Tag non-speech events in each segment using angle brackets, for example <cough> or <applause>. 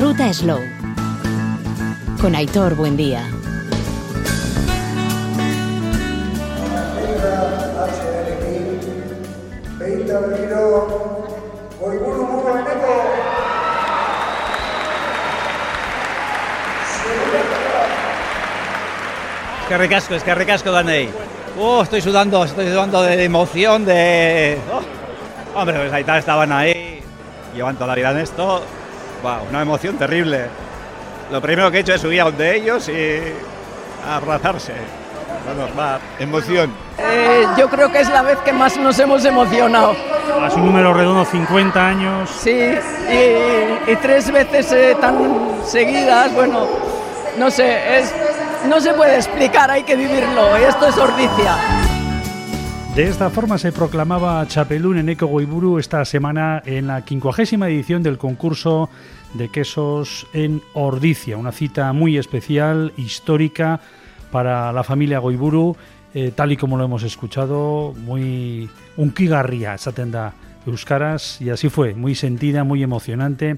ruta Slow. Con Aitor Buendía. Que recasco, es que recasco, Daney. Oh, estoy sudando, estoy sudando de emoción, de... Oh. Hombre, pues ahí estaban ahí, llevan la vida en esto. Wow, una emoción terrible. Lo primero que he hecho es subir a donde ellos y abrazarse. Vamos, va, emoción. Eh, yo creo que es la vez que más nos hemos emocionado. A su número redondo, 50 años. Sí, y, y tres veces eh, tan seguidas, bueno, no sé, es, no se puede explicar, hay que vivirlo, y esto es ordicia. De esta forma se proclamaba Chapelún en Eco Goiburu esta semana en la quincuagésima edición del concurso de quesos en Ordicia, una cita muy especial, histórica para la familia Goiburu, eh, tal y como lo hemos escuchado, muy un kigarria esa tenda Euskaras y así fue, muy sentida, muy emocionante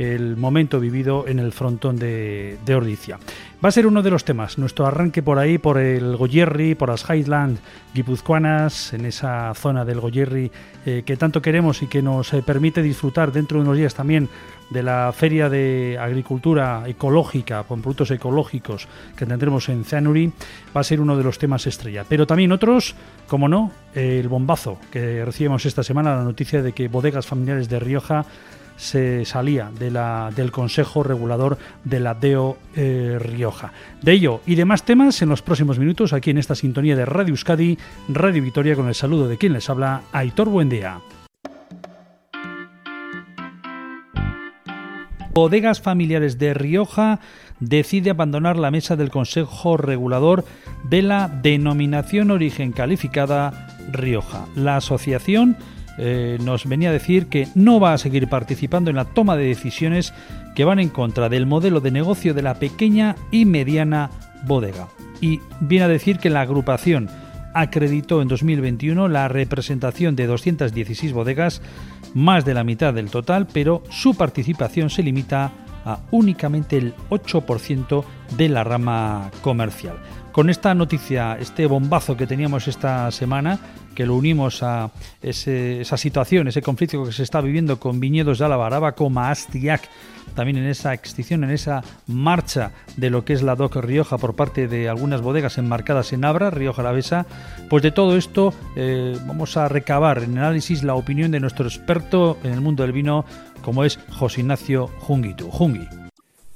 el momento vivido en el frontón de, de Ordicia. Va a ser uno de los temas, nuestro arranque por ahí, por el Goyerri, por las Highlands guipuzcoanas, en esa zona del Goyerri eh, que tanto queremos y que nos eh, permite disfrutar dentro de unos días también de la Feria de Agricultura Ecológica con productos ecológicos que tendremos en Zanuri, va a ser uno de los temas estrella. Pero también otros, como no, el bombazo que recibimos esta semana, la noticia de que bodegas familiares de Rioja se salía de la, del Consejo Regulador de la DEO eh, Rioja. De ello y demás temas en los próximos minutos aquí en esta sintonía de Radio Euskadi, Radio Vitoria, con el saludo de quien les habla, Aitor Buendía. Bodegas Familiares de Rioja decide abandonar la mesa del Consejo Regulador de la denominación origen calificada Rioja. La asociación eh, nos venía a decir que no va a seguir participando en la toma de decisiones que van en contra del modelo de negocio de la pequeña y mediana bodega. Y viene a decir que la agrupación acreditó en 2021 la representación de 216 bodegas, más de la mitad del total, pero su participación se limita a únicamente el 8% de la rama comercial. Con esta noticia, este bombazo que teníamos esta semana, que lo unimos a esa situación, ese conflicto que se está viviendo con viñedos de Álava, Arábaco, Maastiac, también en esa extinción, en esa marcha de lo que es la DOC Rioja por parte de algunas bodegas enmarcadas en Abra, Rioja Alavesa, pues de todo esto eh, vamos a recabar en análisis la opinión de nuestro experto en el mundo del vino, como es José Ignacio Junguitu. Jungi.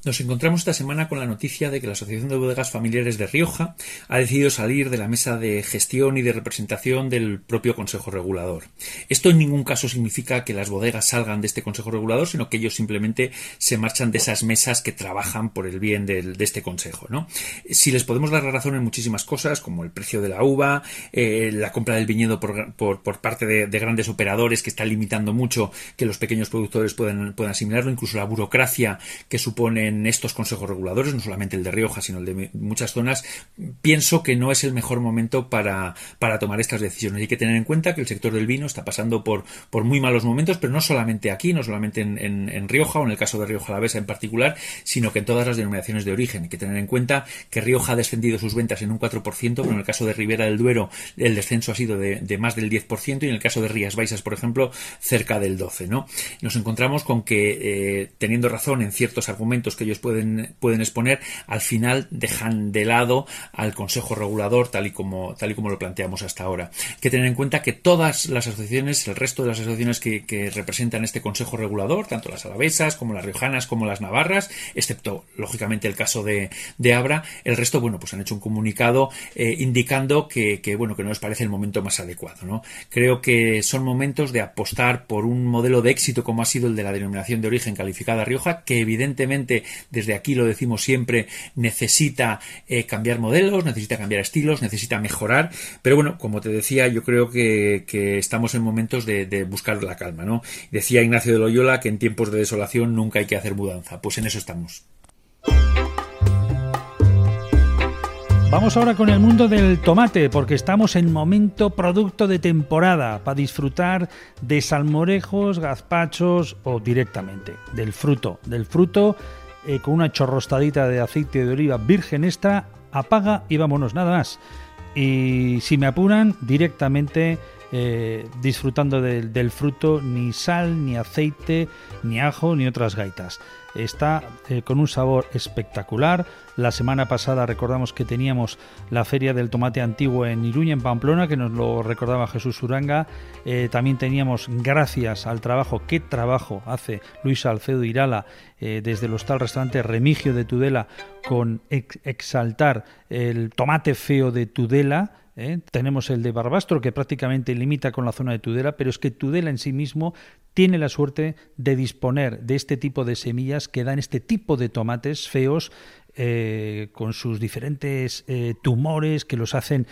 Nos encontramos esta semana con la noticia de que la Asociación de Bodegas Familiares de Rioja ha decidido salir de la mesa de gestión y de representación del propio Consejo Regulador. Esto en ningún caso significa que las bodegas salgan de este Consejo Regulador, sino que ellos simplemente se marchan de esas mesas que trabajan por el bien de este Consejo. Si les podemos dar la razón en muchísimas cosas, como el precio de la uva, eh, la compra del viñedo por, parte de, grandes operadores que están limitando mucho que los pequeños productores puedan, puedan asimilarlo, incluso la burocracia que suponen en estos consejos reguladores, no solamente el de Rioja, sino el de muchas zonas, pienso que no es el mejor momento para, para tomar estas decisiones. Hay que tener en cuenta que el sector del vino está pasando por, por muy malos momentos, pero no solamente aquí, no solamente en, en, Rioja o en el caso de Rioja Alavesa en particular, sino que en todas las denominaciones de origen. Hay que tener en cuenta que Rioja ha descendido sus ventas en un 4%, pero en el caso de Ribera del Duero el descenso ha sido de, más del 10% y en el caso de Rías Baixas, por ejemplo, cerca del 12%. ¿no? Nos encontramos con que, eh, teniendo razón en ciertos argumentos que ellos pueden, pueden exponer, al final dejan de lado al Consejo Regulador tal y como, tal y como lo planteamos hasta ahora. Hay que tener en cuenta que todas las asociaciones, el resto de las asociaciones que, representan este Consejo Regulador, tanto las alavesas como las riojanas como las navarras, excepto lógicamente el caso de, de Abra, el resto, bueno, pues han hecho un comunicado eh, indicando que, bueno, que no les parece el momento más adecuado, ¿no? Creo que son momentos de apostar por un modelo de éxito como ha sido el de la denominación de origen calificada Rioja, que evidentemente desde aquí lo decimos siempre, necesita eh, cambiar modelos, necesita cambiar estilos, necesita mejorar, pero bueno, como te decía, yo creo que, estamos en momentos de, de, buscar la calma, ¿no? Decía Ignacio de Loyola que en tiempos de desolación nunca hay que hacer mudanza, pues en eso estamos. Vamos ahora con el mundo del tomate, porque estamos en momento producto de temporada para disfrutar de salmorejos, gazpachos o directamente del fruto. Del fruto eh, con una chorrostadita de aceite de oliva virgen extra, apaga y vámonos, nada más. Y si me apuran, directamente eh, disfrutando del fruto, ni sal, ni aceite, ni ajo, ni otras gaitas. Está eh, con un sabor espectacular. La semana pasada recordamos que teníamos la Feria del Tomate Antiguo en Iruña, en Pamplona, que nos lo recordaba Jesús Uranga. Eh, también teníamos, gracias al trabajo, qué trabajo hace Luis Alcedo Irala desde el hostal restaurante Remigio de Tudela con exaltar el tomate feo de Tudela ¿eh? Tenemos el de Barbastro, que prácticamente limita con la zona de Tudela, pero es que Tudela en sí mismo tiene la suerte de disponer de este tipo de semillas que dan este tipo de tomates feos eh, con sus diferentes eh, tumores que los hacen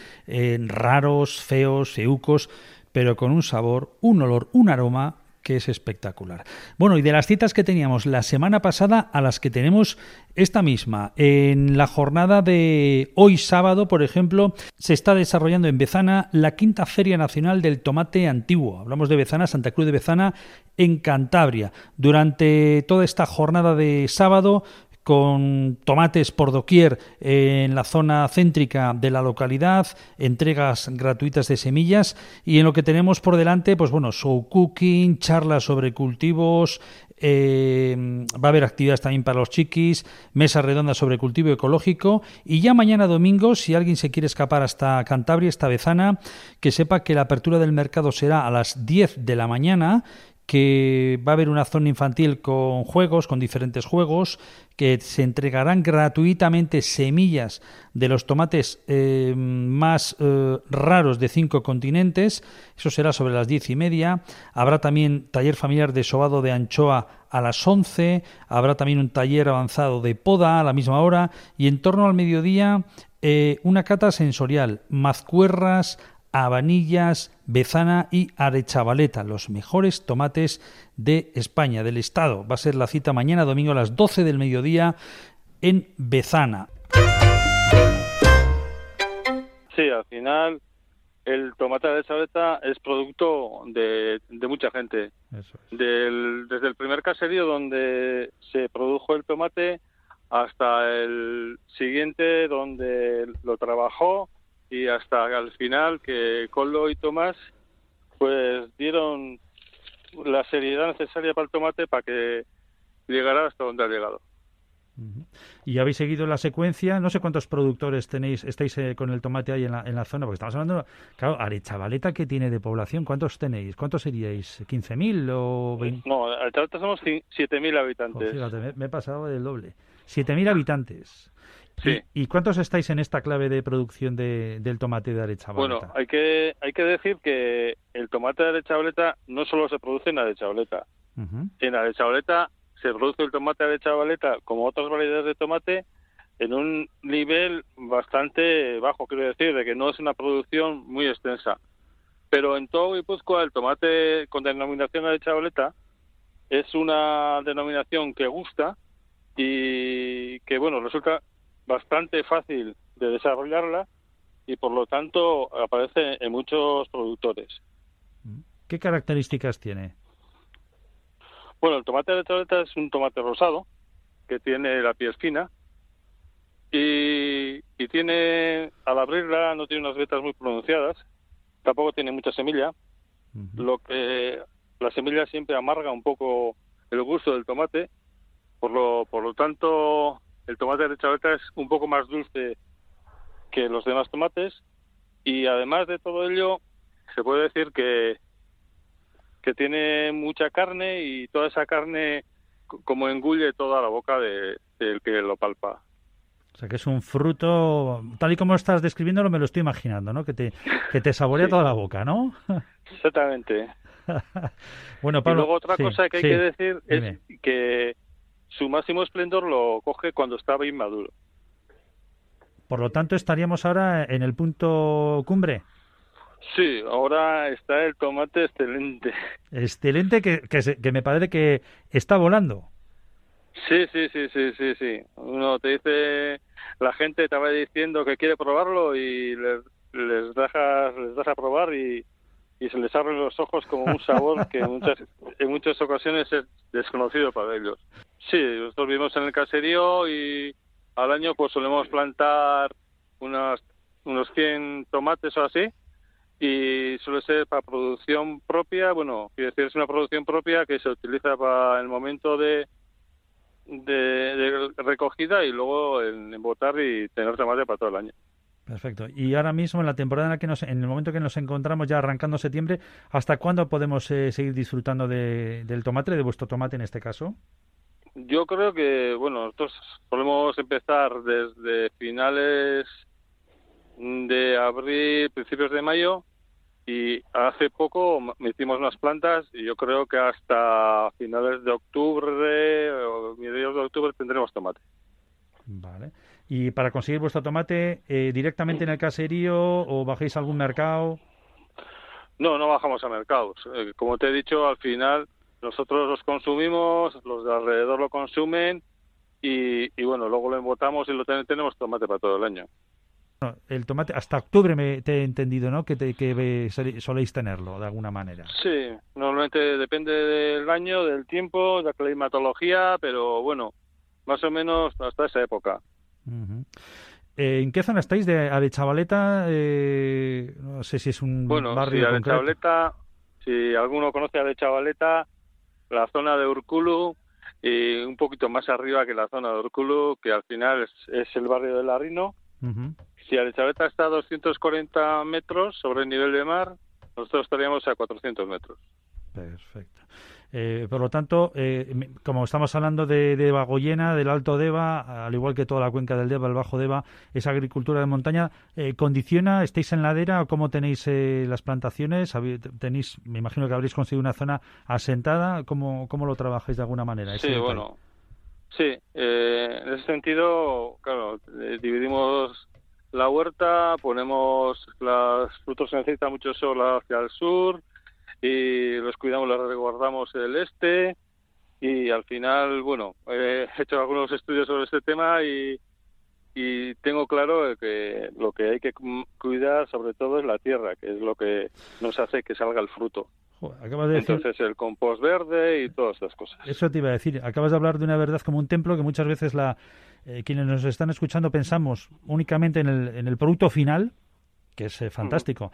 raros, feos, feucos, pero con un sabor, un olor, un aroma que es espectacular. Bueno, y de las citas que teníamos la semana pasada a las que tenemos esta misma, en la jornada de hoy sábado, por ejemplo, se está desarrollando en Bezana la quinta Feria Nacional del Tomate Antiguo. Hablamos de Bezana, Santa Cruz de Bezana, en Cantabria. Durante toda esta jornada de sábado con tomates por doquier en la zona céntrica de la localidad, entregas gratuitas de semillas y en lo que tenemos por delante, pues bueno, show cooking, charlas sobre cultivos, eh, va a haber actividades también para los chiquis, mesa redonda sobre cultivo ecológico y ya mañana domingo, si alguien se quiere escapar hasta Cantabria, esta Bezana, que sepa que la apertura del mercado será a las 10 de la mañana que va a haber una zona infantil con juegos, con diferentes juegos, que se entregarán gratuitamente semillas de los tomates eh, más eh, raros de cinco continentes. Eso será sobre las diez y media. Habrá también taller familiar de sobado de anchoa a las once. Habrá también un taller avanzado de poda a la misma hora. Y en torno al mediodía, eh, una cata sensorial, mazcuerras, Habanillas, Bezana y Arechavaleta, los mejores tomates de España, del Estado. Va a ser la cita mañana domingo a las 12 del mediodía en Bezana. Sí, al final el tomate de Arechavaleta es producto de, mucha gente. desde el primer caserío donde se produjo el tomate hasta el siguiente donde lo trabajó y hasta al final que Colo y Tomás pues dieron la seriedad necesaria para el tomate para que llegara hasta donde ha llegado. Y habéis seguido la secuencia, no sé cuántos productores tenéis, estáis eh, con el tomate ahí en la, en la zona, porque estamos hablando, claro, Arechavaleta que tiene de población, ¿cuántos tenéis? ¿Cuántos seríais? ¿15.000 o 20? No, Arechavaleta somos 7.000 habitantes. fíjate, me, me, he pasado del doble. 7.000 habitantes. ¿Y, cuántos estáis en esta clave de producción de, del tomate de arechavaleta? Bueno, hay que, hay que decir que el tomate de arechavaleta no solo se produce en arechavaleta. En arechavaleta se produce el tomate de arechavaleta como otras variedades de tomate en un nivel bastante bajo, quiero decir, de que no es una producción muy extensa. Pero en todo Guipúzcoa el tomate con denominación arechavaleta es una denominación que gusta y que, bueno, resulta bastante fácil de desarrollarla y por lo tanto aparece en muchos productores. ¿Qué características tiene? Bueno, el tomate de toreta es un tomate rosado que tiene la piel fina y, y tiene, al abrirla, no tiene unas vetas muy pronunciadas, tampoco tiene mucha semilla, lo que la semilla siempre amarga un poco el gusto del tomate, por lo, por lo tanto el tomate de chaveta es un poco más dulce que los demás tomates y además de todo ello se puede decir que que tiene mucha carne y toda esa carne como engulle toda la boca del que lo palpa. O sea, que es un fruto, tal y como estás describiéndolo, me lo estoy imaginando, ¿no? Que te, que te saborea <laughs> toda la boca, ¿no? Exactamente. <laughs> bueno, Pablo, y luego otra cosa que hay que decir es que su máximo esplendor lo coge cuando está inmaduro. Por lo tanto, estaríamos ahora en el punto cumbre. Sí, ahora está el tomate excelente. Excelente que, que, me parece que está volando. Sí, sí, sí, sí, sí, sí. Uno te dice, la gente te va diciendo que quiere probarlo y les, les dejas, les das a probar y, y se les abren los ojos como un sabor que en <laughs> muchas, en muchas ocasiones es desconocido para ellos. Sí, nosotros vivimos en el caserío y al año pues solemos plantar unas, unos 100 tomates o así y suele ser para producción propia, bueno, quiere decir es una producción propia que se utiliza para el momento de, recogida y luego en, botar y tener tomate para todo el año. Perfecto. Y ahora mismo, en la temporada en la que nos, en el momento que nos encontramos ya arrancando septiembre, ¿hasta cuándo podemos eh, seguir disfrutando de, del tomate, de vuestro tomate en este caso? Yo creo que, bueno, nosotros podemos empezar desde finales de abril, principios de mayo, y hace poco metimos unas plantas y yo creo que hasta finales de octubre o mediados de octubre tendremos tomate. Vale. ¿Y para conseguir vuestro tomate eh, directamente en el caserío o bajéis a algún mercado? No, no bajamos a mercados. Eh, como te he dicho, al final nosotros los consumimos, los de alrededor lo consumen y, y bueno, luego lo embotamos y lo tenemos tomate para todo el año el tomate, hasta octubre me te he entendido, ¿no? Que, te, que soléis tenerlo de alguna manera. Sí, normalmente depende del año, del tiempo, de la climatología, pero bueno, más o menos hasta esa época. Eh, ¿En qué zona estáis de Arechavaleta? Eh, no sé si es un bueno, barrio sí, Arechavaleta, si alguno conoce Arechavaleta, la zona de Urculu y un poquito más arriba que la zona de Urculu, que al final es, el barrio de Larino. Si Arechabeta está a 240 metros sobre el nivel de mar, nosotros estaríamos a 400 metros. Perfecto. Eh, por lo tanto, eh, como estamos hablando de, de Bagoyena, del Alto Deva, al igual que toda la cuenca del Deva, el Bajo Deva, esa agricultura de montaña, eh, ¿condiciona? ¿Estáis en ladera o cómo tenéis las plantaciones? ¿Tenéis, me imagino que habréis conseguido una zona asentada? ¿Cómo, cómo lo trabajáis de alguna manera? Sí, bueno, sí, en ese sentido, claro, dividimos la huerta, ponemos los frutos se necesitan mucho sol hacia el sur y los cuidamos, los resguardamos el este y al final, bueno, <laughs> he hecho algunos estudios sobre este tema y, y tengo claro que lo que hay que cuidar sobre todo es la tierra, que es lo que nos hace que salga el fruto. Entonces el compost verde y todas estas cosas. Eso te iba a decir. Acabas de hablar de una verdad como un templo que muchas veces la eh, quienes nos están escuchando pensamos únicamente en el, en el producto final, que es eh, fantástico.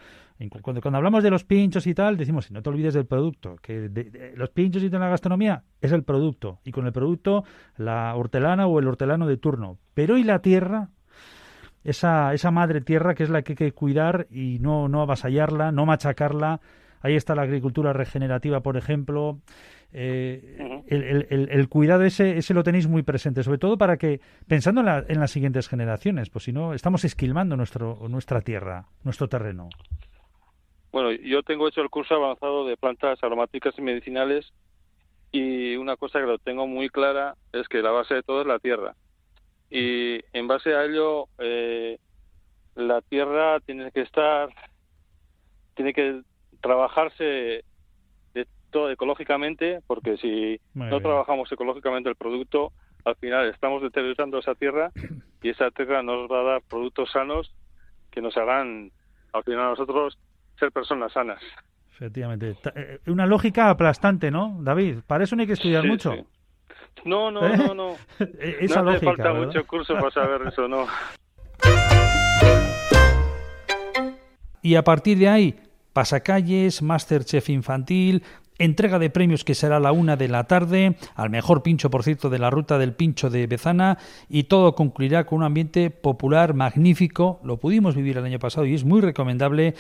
Cuando, cuando, hablamos de los pinchos y tal, decimos, no te olvides del producto, que los pinchos y de la gastronomía es el producto, y con el producto la hortelana o el hortelano de turno. Pero ¿y la tierra? Esa, esa madre tierra que es la que hay que cuidar y no, no avasallarla, no machacarla. Ahí está la agricultura regenerativa, por ejemplo. Eh, el, cuidado ese, ese lo tenéis muy presente, sobre todo para que, pensando en, las siguientes generaciones, pues si no, estamos esquilmando nuestro, nuestra tierra, nuestro terreno. Bueno, yo tengo hecho el curso avanzado de plantas aromáticas y medicinales y una cosa que lo tengo muy clara es que la base de todo es la tierra. Y en base a ello, eh, la tierra tiene que estar, tiene que trabajarse todo ecológicamente, porque si no trabajamos ecológicamente el producto, al final estamos deteriorando esa tierra <coughs> y esa tierra nos va a dar productos sanos que nos harán, al final, a nosotros ser personas sanas. Efectivamente. Eh, una lógica aplastante, ¿no, David? Para eso no hay que estudiar mucho. No, no, no, no. <laughs> Esa no hace falta mucho curso para saber eso, ¿no? <laughs> Y a partir de ahí, pasacalles, Masterchef infantil, entrega de premios que será a la una de la tarde, al mejor pincho, por cierto, de la ruta del pincho de Bezana, y todo concluirá con un ambiente popular magnífico. Lo pudimos vivir el año pasado y es muy recomendable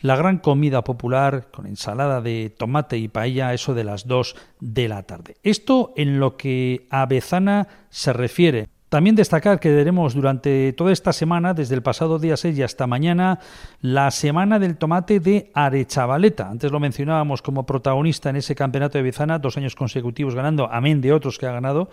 la gran comida popular con ensalada de tomate y paella, eso de las dos de la tarde. Esto en lo que a Bezana se refiere. También destacar que veremos durante toda esta semana, desde el pasado día 6 y hasta mañana, la Semana del Tomate de Arechavaleta. Antes lo mencionábamos como protagonista en ese campeonato de Bezana, dos años consecutivos ganando, amén de otros que ha ganado.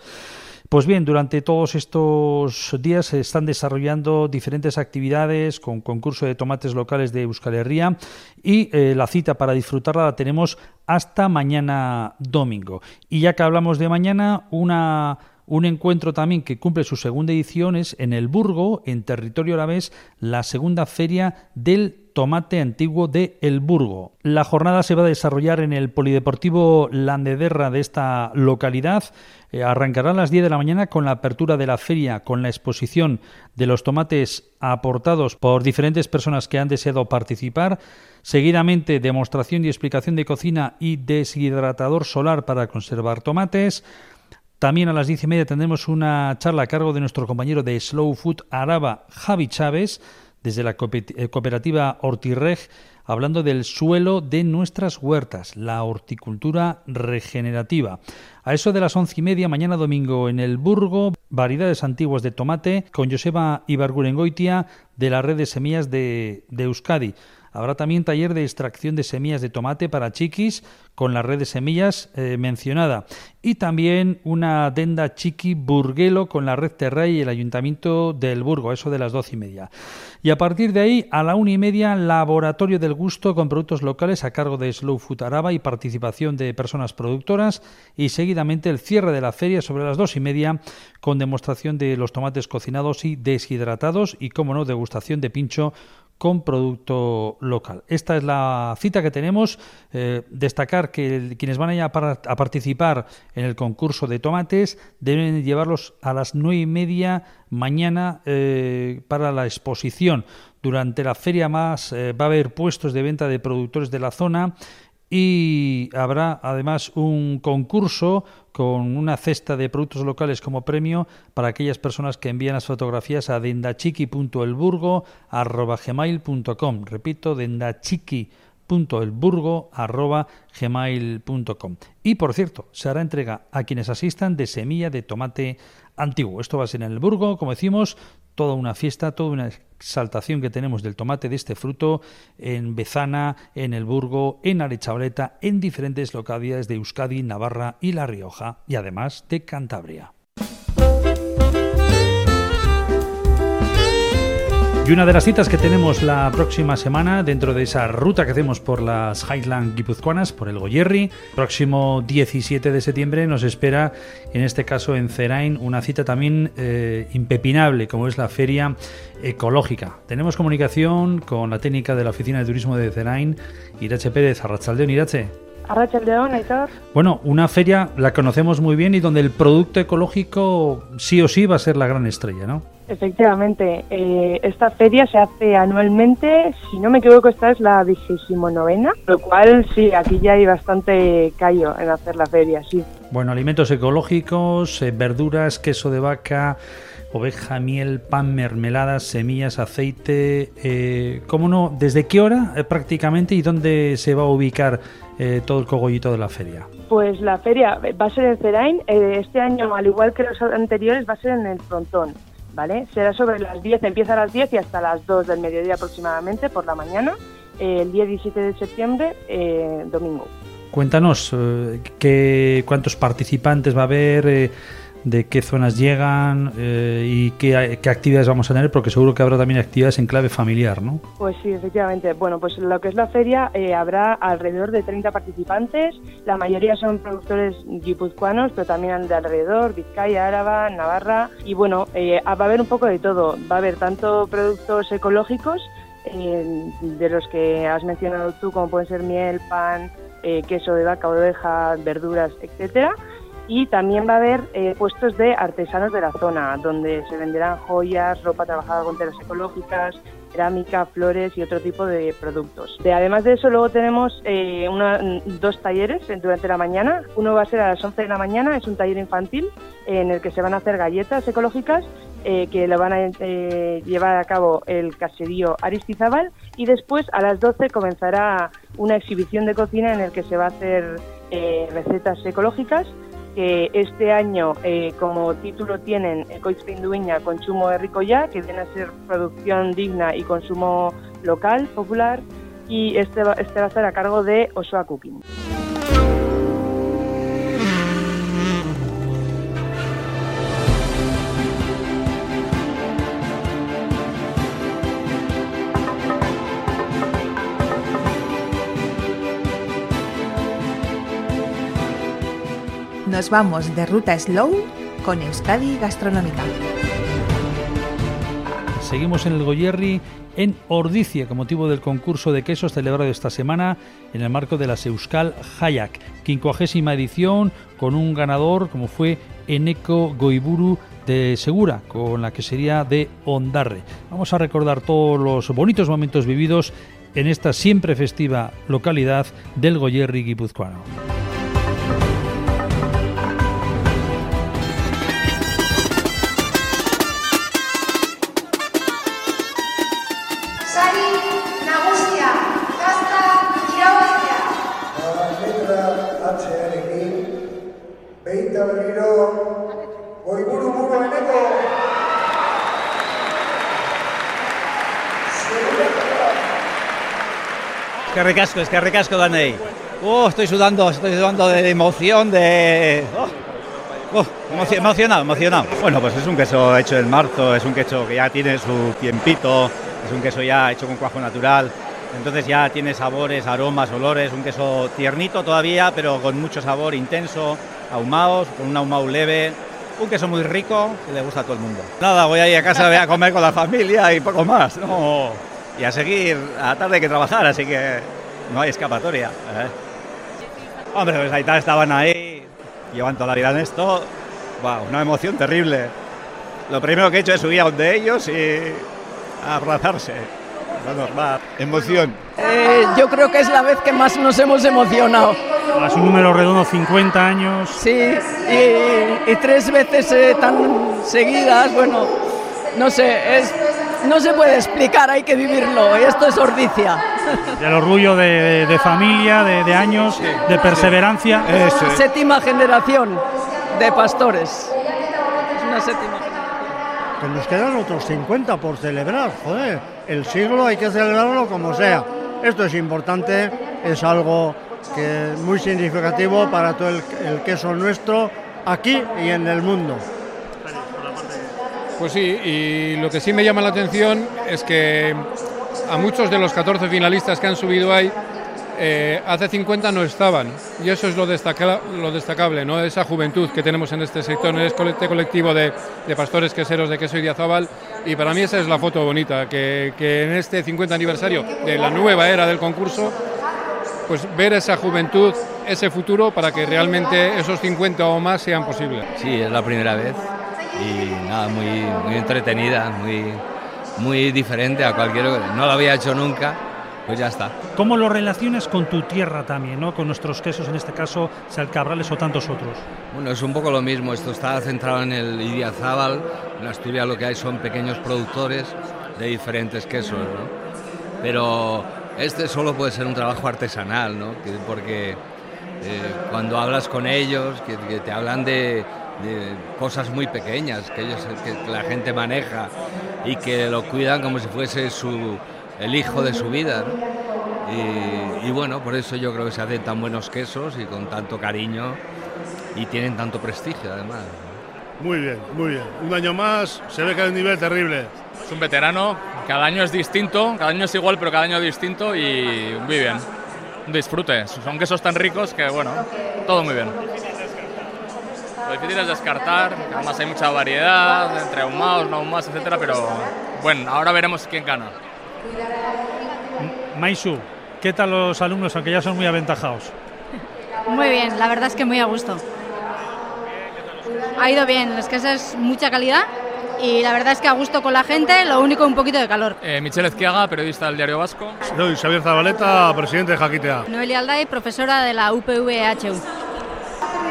Pues bien, durante todos estos días se están desarrollando diferentes actividades con concurso de tomates locales de Euskal Herria y eh, la cita para disfrutarla la tenemos hasta mañana domingo. Y ya que hablamos de mañana, una Un encuentro también que cumple su segunda edición es en el Burgo, en territorio alavés, la segunda feria del tomate antiguo de El Burgo. La jornada se va a desarrollar en el Polideportivo Landederra de esta localidad. Eh, arrancará a las 10 de la mañana con la apertura de la feria, con la exposición de los tomates aportados por diferentes personas que han deseado participar. Seguidamente, demostración y explicación de cocina y deshidratador solar para conservar tomates. También a las diez y media tendremos una charla a cargo de nuestro compañero de Slow Food Araba, Javi Chávez desde la eh, cooperativa Hortireg, hablando del suelo de nuestras huertas, la horticultura regenerativa. A eso de las once y media, mañana domingo, en el Burgo, variedades antiguas de tomate, con Joseba Ibargurengoitia, de la red de semillas de, de Euskadi. Habrá también taller de extracción de semillas de tomate para chiquis con la red de semillas eh, mencionada. Y también una denda chiqui burguelo con la red Terrey y el Ayuntamiento del Burgo, eso de las doce y media. Y a partir de ahí, a la una y media, Laboratorio del Gusto con productos locales a cargo de Slow Food Araba y participación de personas productoras. Y seguidamente el cierre de la feria sobre las dos y media con demostración de los tomates cocinados y deshidratados y, como no, degustación de pincho con producto local. Esta es la cita que tenemos. Eh, destacar que quienes van a, a, participar en el concurso de tomates deben llevarlos a las nueve y media mañana eh, para la exposición. Durante la feria más eh, va a haber puestos de venta de productores de la zona y habrá además un concurso con una cesta de productos locales como premio para aquellas personas que envían las fotografías a dendachiqui.elburgo.gmail.com Repito, dendachiqui.elburgo.gmail.com Y por cierto, se hará entrega a quienes asistan de semilla de tomate antiguo. Esto va a ser en el Burgo, como decimos, toda una fiesta, toda una exaltación que tenemos del tomate de este fruto en Bezana, en El Burgo, en Arechavaleta, en diferentes localidades de Euskadi, Navarra y La Rioja, y además de Cantabria. Y una de las citas que tenemos la próxima semana dentro de esa ruta que hacemos por las Highland guipuzcoanas, por el Goyerri, próximo 17 de septiembre nos espera, en este caso en Cerain, una cita también eh, impepinable como es la feria ecológica. Tenemos comunicación con la técnica de la Oficina de Turismo de Cerain, Irache Pérez, Arrachaldeón, Irache. Arrachaldeón, Aitor. Bueno, una feria la conocemos muy bien y donde el producto ecológico sí o sí va a ser la gran estrella, ¿no? Efectivamente, eh, esta feria se hace anualmente, si no me equivoco, esta es la vigésimo novena, lo cual sí, aquí ya hay bastante callo en hacer la feria, sí. Bueno, alimentos ecológicos, eh, verduras, queso de vaca, oveja, miel, pan, mermeladas, semillas, aceite. Eh, ¿Cómo no? ¿Desde qué hora eh, prácticamente y dónde se va a ubicar todo el cogollito de la feria? Pues la feria va a ser en Cerain. este año, al igual que los anteriores, va a ser en el frontón. ¿Vale? Será sobre las 10, empieza a las 10 y hasta las 2 del mediodía aproximadamente por la mañana, el día 17 de septiembre, eh, domingo. Cuéntanos, eh, qué, ¿cuántos participantes va a haber? Eh, de qué zonas llegan eh, y qué, actividades vamos a tener, porque seguro que habrá también actividades en clave familiar, ¿no? Pues sí, efectivamente. Bueno, pues lo que es la feria eh, habrá alrededor de 30 participantes, la mayoría son productores guipuzcoanos, pero también de alrededor, Vizcaya, Áraba, Navarra, y bueno, eh, va a haber un poco de todo. Va a haber tanto productos ecológicos, de los que has mencionado tú, como pueden ser miel, pan, queso de vaca, oveja, verduras, etcétera, y también va a haber eh, puestos de artesanos de la zona, donde se venderán joyas, ropa trabajada con telas ecológicas, cerámica, flores y otro tipo de productos. además de eso, luego tenemos eh, dos talleres durante la mañana. Uno va a ser a las 11 de la mañana, es un taller infantil en el que se van a hacer galletas ecológicas eh, que lo van a llevar a cabo el caserío Aristizábal y después a las 12 comenzará una exhibición de cocina en el que se va a hacer recetas ecológicas que este año eh, como título tienen Pinduiña, Consumo de Rico Ya, que viene a ser producción digna y consumo local, popular, y este va, este va a ser a cargo de Osoa Cooking. Nos vamos de ruta slow con Euskadi Gastronómica. Seguimos en el Goyerri en Ordicia con motivo del concurso de quesos celebrado esta semana en el marco de la Seuskal Hayak, quincuagésima edición con un ganador como fue Eneco Goiburu de Segura, con la que sería de Ondarre. Vamos a recordar todos los bonitos momentos vividos en esta siempre festiva localidad del Goyerri guipuzcoano. Que recasco, es que recasco Danei. Oh, estoy sudando, estoy sudando de emoción, de... Oh, oh, emocionado, emocionado. Bueno, pues es un queso hecho en marzo, es un queso que ya tiene su tiempito, es un queso ya hecho con cuajo natural, entonces ya tiene sabores, aromas, olores, un queso tiernito todavía, pero con mucho sabor intenso, ahumados, con un ahumado leve, un queso muy rico que le gusta a todo el mundo. Nada, voy a ir a casa, voy a comer con la familia y poco más, ¿no? Y a seguir, a tarde hay que trabajar, así que no hay escapatoria. ¿eh? Hombre, pues ahí estaban ahí, llevan toda la vida en esto, wow, una emoción terrible. Lo primero que he hecho es subir a donde ellos y abrazarse. Lo normal. Emoción. Eh, yo creo que es la vez que más nos hemos emocionado. A su número redondo, 50 años. Sí, y, tres veces eh, tan seguidas, bueno, no sé, es, no se puede explicar, hay que vivirlo, esto es ordicia. El orgullo de, familia, de, años, de perseverancia. Séptima generación de pastores. Es una séptima generación. Que nos quedan otros 50 por celebrar, joder. El siglo hay que celebrarlo como sea. Esto es importante, es algo que es muy significativo para todo el, queso nuestro aquí y en el mundo. Pues sí, y lo que sí me llama la atención es que a muchos de los 14 finalistas que han subido ahí, eh, hace 50 no estaban. Y eso es lo, lo destacable, ¿no? esa juventud que tenemos en este sector, en este colectivo de, pastores queseros de queso y diazabal. Y para mí esa es la foto bonita, que, que en este 50 aniversario de la nueva era del concurso, pues ver esa juventud, ese futuro para que realmente esos 50 o más sean posibles. Sí, es la primera vez y nada, muy, muy entretenida, muy, muy diferente a cualquier... No lo había hecho nunca, pues ya está. ¿Cómo lo relacionas con tu tierra también, ¿no? con nuestros quesos, en este caso, Salcabrales o tantos otros? Bueno, es un poco lo mismo. Esto está centrado en el Idiazábal. En Asturias lo que hay son pequeños productores de diferentes quesos, ¿no? Pero este solo puede ser un trabajo artesanal, ¿no? porque eh, cuando hablas con ellos, que te hablan de, de cosas muy pequeñas que, ellos, que la gente maneja y que lo cuidan como si fuese su, el hijo de su vida. Y, bueno, por eso yo creo que se hacen tan buenos quesos y con tanto cariño y tienen tanto prestigio además. Muy bien, muy bien. Un año más, se ve que hay un nivel terrible. Es un veterano, cada año es distinto, cada año es igual, pero cada año distinto y muy bien. Un disfrute. Son quesos tan ricos que, bueno, todo muy bien. Lo difícil es descartar, además hay mucha variedad entre ahumados, no ahumados, etcétera, pero bueno, ahora veremos quién gana. Maisu, ¿qué tal los alumnos, aunque ya son muy aventajados? Muy bien, la verdad es que muy a gusto. Ha ido bien, es que esa es mucha calidad y la verdad es que a gusto con la gente, lo único un poquito de calor. Eh, Michelle Ezquiaga, periodista del Diario Vasco. Soy Xavier Zabaleta, presidente de Jaquitea. Noelia Alday, profesora de la UPVHU.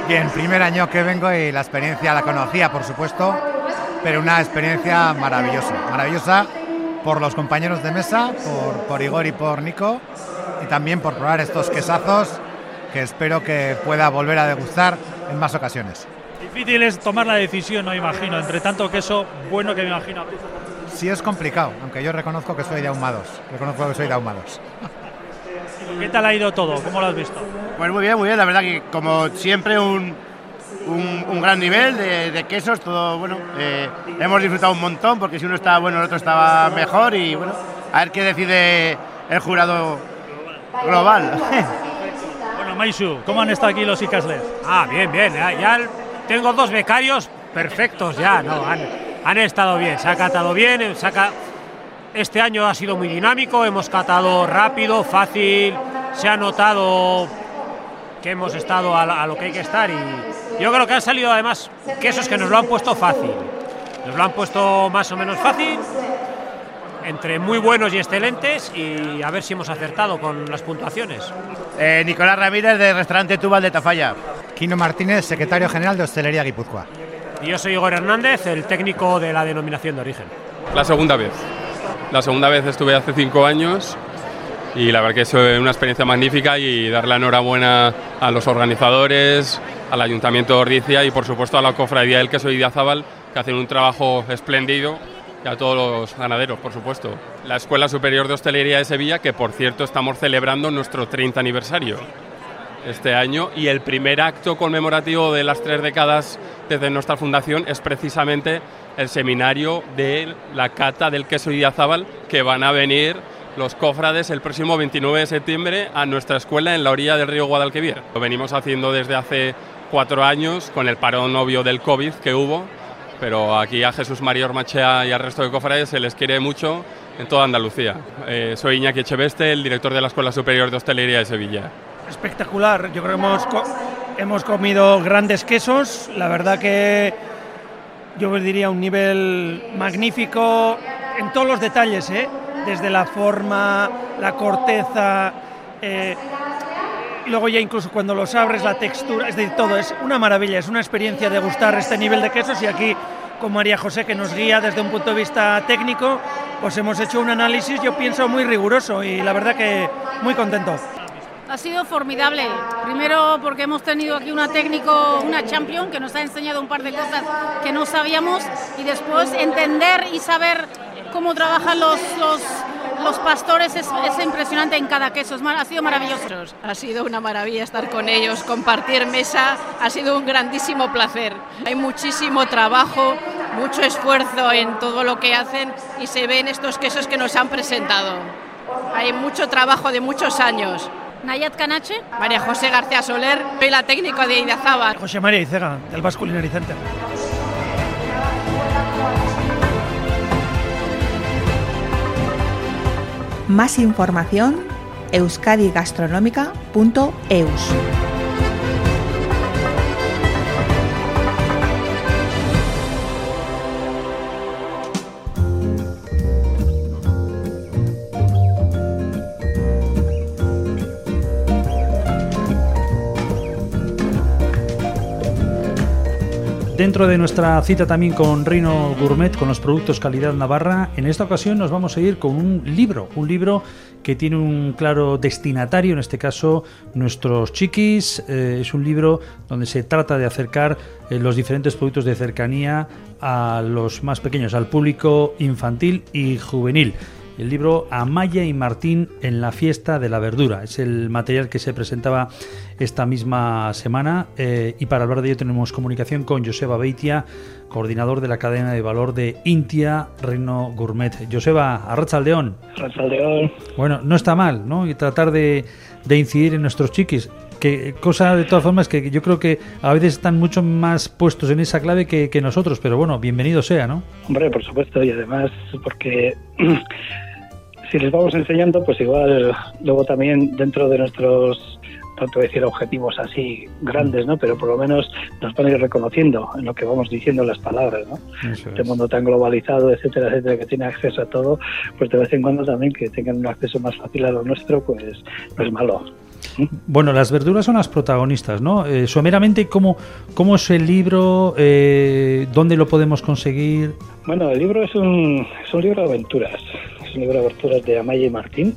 Bien, primer año que vengo y la experiencia la conocía, por supuesto, pero una experiencia maravillosa, maravillosa por los compañeros de mesa, por, Igor y por Nico, y también por probar estos quesazos que espero que pueda volver a degustar en más ocasiones. Difícil es tomar la decisión, no imagino, entre tanto queso bueno que me imagino. Sí es complicado, aunque yo reconozco que soy de ahumados, reconozco que soy de ahumados. ¿Qué tal ha ido todo? ¿Cómo lo has visto? Pues muy bien, muy bien. La verdad que como siempre un, un, gran nivel de, quesos, todo bueno. Eh, hemos disfrutado un montón porque si uno estaba bueno el otro estaba mejor y bueno, a ver qué decide el jurado global. <laughs> bueno, Maisu, ¿cómo han estado aquí los Icasles? Ah, bien, bien. Ya tengo dos becarios perfectos ya, no, han, han estado bien, se ha catado bien, saca este año ha sido muy dinámico, hemos catado rápido, fácil, se ha notado que hemos estado a, lo que hay que estar y yo creo que han salido además quesos que nos lo han puesto fácil, nos lo han puesto más o menos fácil, entre muy buenos y excelentes y a ver si hemos acertado con las puntuaciones. Eh, Nicolás Ramírez del restaurante Tubal de Tafalla. Quino Martínez, secretario general de Hostelería Guipúzcoa. Y yo soy Igor Hernández, el técnico de la denominación de origen. La segunda vez. La segunda vez estuve hace cinco años y la verdad que es una experiencia magnífica y darle la enhorabuena a los organizadores, al Ayuntamiento de Ordicia y por supuesto a la Cofradía del Queso Idiazábal que hacen un trabajo espléndido y a todos los ganaderos, por supuesto. La Escuela Superior de Hostelería de Sevilla, que por cierto estamos celebrando nuestro 30 aniversario este año y el primer acto conmemorativo de las tres décadas desde nuestra fundación es precisamente el seminario de la cata del queso Idiazábal que van a venir los cofrades el próximo 29 de septiembre a nuestra escuela en la orilla del río Guadalquivir. Lo venimos haciendo desde hace cuatro años con el parón obvio del COVID que hubo, pero aquí a Jesús María Ormachea y al resto de cofrades se les quiere mucho en toda Andalucía. Eh, soy Iñaki Echeveste, el director de la Escuela Superior de Hostelería de Sevilla espectacular. Yo creo que hemos, hemos comido grandes quesos. La verdad que yo diría un nivel magnífico en todos los detalles, ¿eh? desde la forma, la corteza, eh, luego ya incluso cuando los abres, la textura, es decir, todo. Es una maravilla, es una experiencia de gustar este nivel de quesos y aquí con María José que nos guía desde un punto de vista técnico, pues hemos hecho un análisis, yo pienso, muy riguroso y la verdad que muy contento. Ha sido formidable. Primero porque hemos tenido aquí una técnico, una champion, que nos ha enseñado un par de cosas que no sabíamos y después entender y saber cómo trabajan los, los, pastores es, es, impresionante en cada queso. Es, ha sido maravilloso. Ha sido una maravilla estar con ellos, compartir mesa. Ha sido un grandísimo placer. Hay muchísimo trabajo, mucho esfuerzo en todo lo que hacen y se ven estos quesos que nos han presentado. Hay mucho trabajo de muchos años. Nayat Canache. María José García Soler, soy la técnico de Idazaba. José María Icega, del Basque Culinary Center. Más información euskadigastronomica.eus. Dentro de nuestra cita también con Reino Gourmet, con los productos calidad Navarra, en esta ocasión nos vamos a ir con un libro, un libro que tiene un claro destinatario, en este caso nuestros chiquis. Eh, es un libro donde se trata de acercar eh, los diferentes productos de cercanía a los más pequeños, al público infantil y juvenil el libro Amaya y Martín en la fiesta de la verdura. Es el material que se presentaba esta misma semana eh, y para hablar de ello tenemos comunicación con Joseba Beitia, coordinador de la cadena de valor de Intia Reino Gourmet. Joseba, Arrachaldeón. Arrachaldeón. Bueno, no está mal, ¿no? Y tratar de, incidir en nuestros chiquis que cosa de todas formas que yo creo que a veces están mucho más puestos en esa clave que, que, nosotros, pero bueno, bienvenido sea, ¿no? Hombre, por supuesto, y además porque <clears throat> si les vamos enseñando, pues igual luego también dentro de nuestros tanto decir objetivos así grandes, ¿no? Pero por lo menos nos van a ir reconociendo en lo que vamos diciendo las palabras, ¿no? Este mundo tan globalizado, etcétera, etcétera, que tiene acceso a todo, pues de vez en cuando también que tengan un acceso más fácil a lo nuestro, pues no es malo. Bueno, las verduras son las protagonistas, ¿no? Eh, someramente, ¿cómo, ¿cómo es el libro? Eh, ¿Dónde lo podemos conseguir? Bueno, el libro es un, es un libro de aventuras libro de aberturas de Amaya y Martín,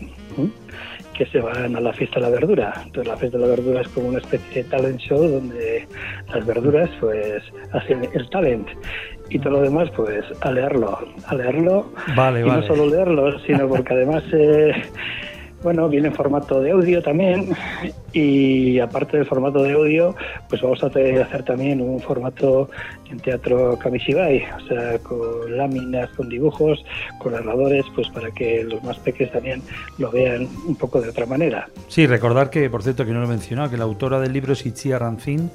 que se van a la fiesta de la verdura. Entonces la fiesta de la verdura es como una especie de talent show donde las verduras pues hacen el talent. Y todo lo demás pues a leerlo, a leerlo. Vale, y no solo leerlo, sino porque además eh, bueno, viene en formato de audio también y aparte del formato de audio, pues vamos a hacer también un formato en teatro kamishibai, o sea, con láminas, con dibujos, con narradores, pues para que los más pequeños también lo vean un poco de otra manera. Sí, recordar que, por cierto, que no lo he mencionado, que la autora del libro es Ichia Rancín,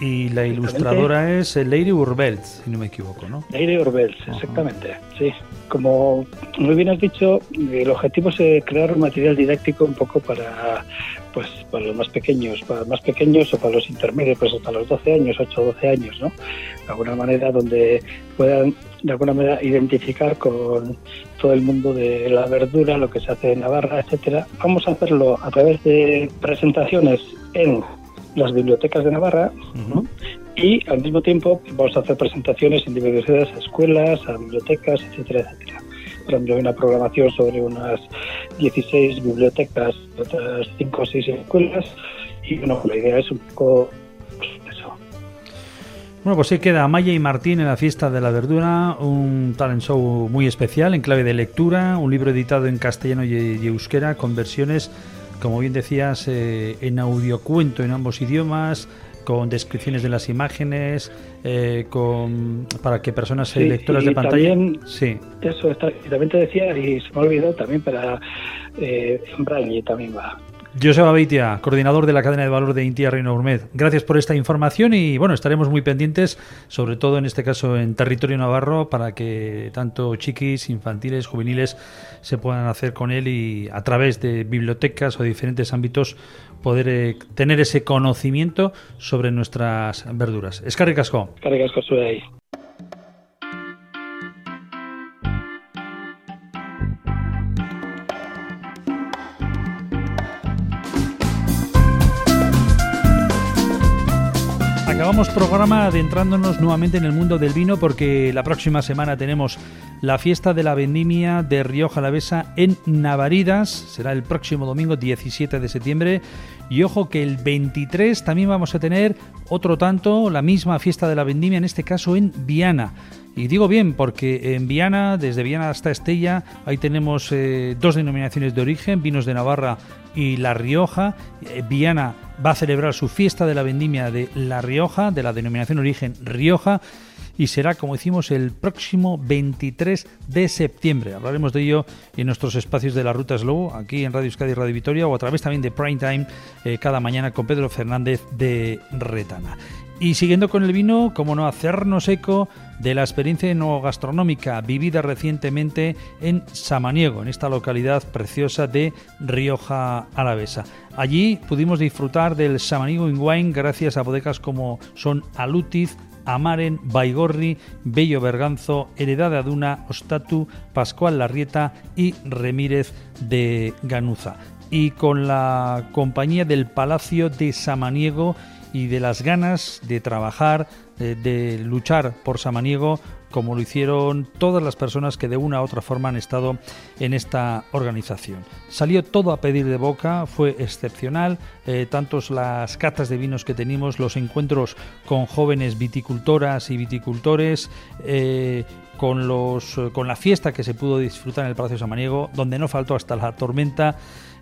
Y la ilustradora es Leire Urbelt, si no me equivoco, ¿no? Leire Urbelt, exactamente, sí. Como muy bien has dicho, el objetivo es eh, crear un material didáctico un poco para pues para los más pequeños, para los más pequeños o para los intermedios, pues hasta los 12 años, 8 o 12 años, ¿no? De alguna manera donde puedan de alguna manera identificar con todo el mundo de la verdura, lo que se hace en Navarra, etcétera. Vamos a hacerlo a través de presentaciones en las bibliotecas de Navarra y al mismo tiempo vamos a hacer presentaciones en diversas escuelas, a bibliotecas, etcétera, etcétera. Por ejemplo, hay una programación sobre unas 16 bibliotecas, otras 5 o 6 escuelas y bueno, la idea es un poco pues, eso. Bueno, pues ahí queda Maya y Martín en la fiesta de la verdura, un talent show muy especial en clave de lectura, un libro editado en castellano y euskera con versiones como bien decías, eh, en audiocuento en ambos idiomas, con descripciones de las imágenes, eh, con para que personas Sí, lectoras de pantalla. también- sí. Eso está, y también te decía, y se me ha olvidado también para eh, en braille también va. Joseba Beitia, coordinador de la cadena de valor de Intia Reino Gourmet. Gracias por esta información y bueno, estaremos muy pendientes, sobre todo en este caso en territorio navarro, para que tanto chiquis, infantiles, juveniles se puedan hacer con él y a través de bibliotecas o diferentes ámbitos poder eh, tener ese conocimiento sobre nuestras verduras. Casco. Acabamos programa adentrándonos nuevamente en el mundo del vino porque la próxima semana tenemos la fiesta de la vendimia de Rioja Alavesa en Navaridas. Será el próximo domingo 17 de septiembre. Y ojo que el 23 también vamos a tener otro tanto, la misma fiesta de la vendimia, en este caso en Viana. Y digo bien porque en Viana, desde Viana hasta Estella, ahí tenemos eh, dos denominaciones de origen, vinos de Navarra y La Rioja. Eh, Viana va a celebrar su fiesta de la vendimia de La Rioja, de la denominación origen Rioja, y será, como decimos, el próximo 23 de septiembre. Hablaremos de ello en nuestros espacios de la Ruta Slow, aquí en Radio Euskadi y Radio Vitoria, o a través también de Prime Time, eh, cada mañana con Pedro Fernández de Retana. Y siguiendo con el vino, como no hacernos eco de la experiencia gastronómica vivida recientemente en Samaniego, en esta localidad preciosa de Rioja Alavesa. Allí pudimos disfrutar del Samaniego in Wine gracias a bodegas como son Alutiz, Amaren, Baigorri, Bello Berganzo, Heredad de Aduna, Ostatu, Pascual Larrieta y Remírez de Ganuza. Y con la compañía del Palacio de Samaniego y de las ganas de trabajar, de, de luchar por Samaniego, como lo hicieron todas las personas que de una u otra forma han estado en esta organización. Salió todo a pedir de boca, fue excepcional, eh, tantos las catas de vinos que tenemos, los encuentros con jóvenes viticultoras y viticultores, eh, con, los, con la fiesta que se pudo disfrutar en el Palacio Samaniego, donde no faltó hasta la tormenta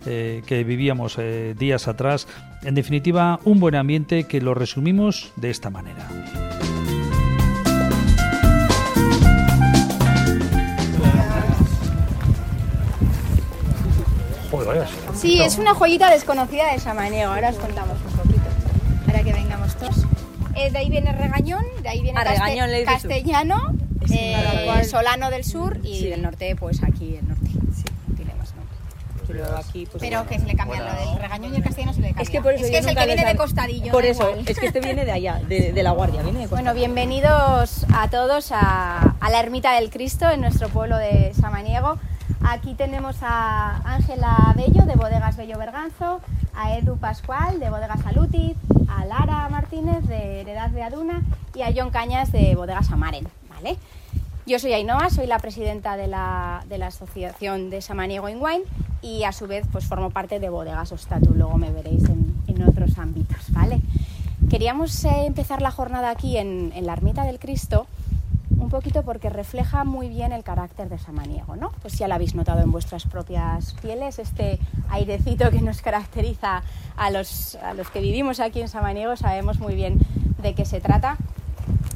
eh, que vivíamos días atrás. En definitiva, un buen ambiente que lo resumimos de esta manera. Sí, es una joyita desconocida de Samaniego. Ahora os contamos un poquito. Para que vengamos todos. Eh, de ahí viene Regañón, de ahí viene caste- Regañón. Castellano, eh. Solano del sur y del norte, pues aquí el norte. tiene más nombres. aquí, pues, Pero bueno. que se le cambia lo del Regañón y el castellano se le cambia. Es que por eso es, que es el que viene de costadillo. Por eso, igual. es que este viene de allá, de, de la Guardia, viene de Bueno, bienvenidos a todos a, a la Ermita del Cristo en nuestro pueblo de Samaniego. Aquí tenemos a Ángela Bello de Bodegas Bello Berganzo, a Edu Pascual de Bodegas Salutiz, a Lara Martínez de Heredad de Aduna y a John Cañas de Bodegas Amaren. ¿vale? Yo soy Ainhoa, soy la presidenta de la, de la Asociación de Samaniego in Wine y a su vez pues formo parte de Bodegas Ostatu, luego me veréis en, en otros ámbitos. ¿vale? Queríamos eh, empezar la jornada aquí en, en la Ermita del Cristo un poquito porque refleja muy bien el carácter de Samaniego, ¿no? Pues ya lo habéis notado en vuestras propias pieles, este airecito que nos caracteriza a los, a los que vivimos aquí en Samaniego, sabemos muy bien de qué se trata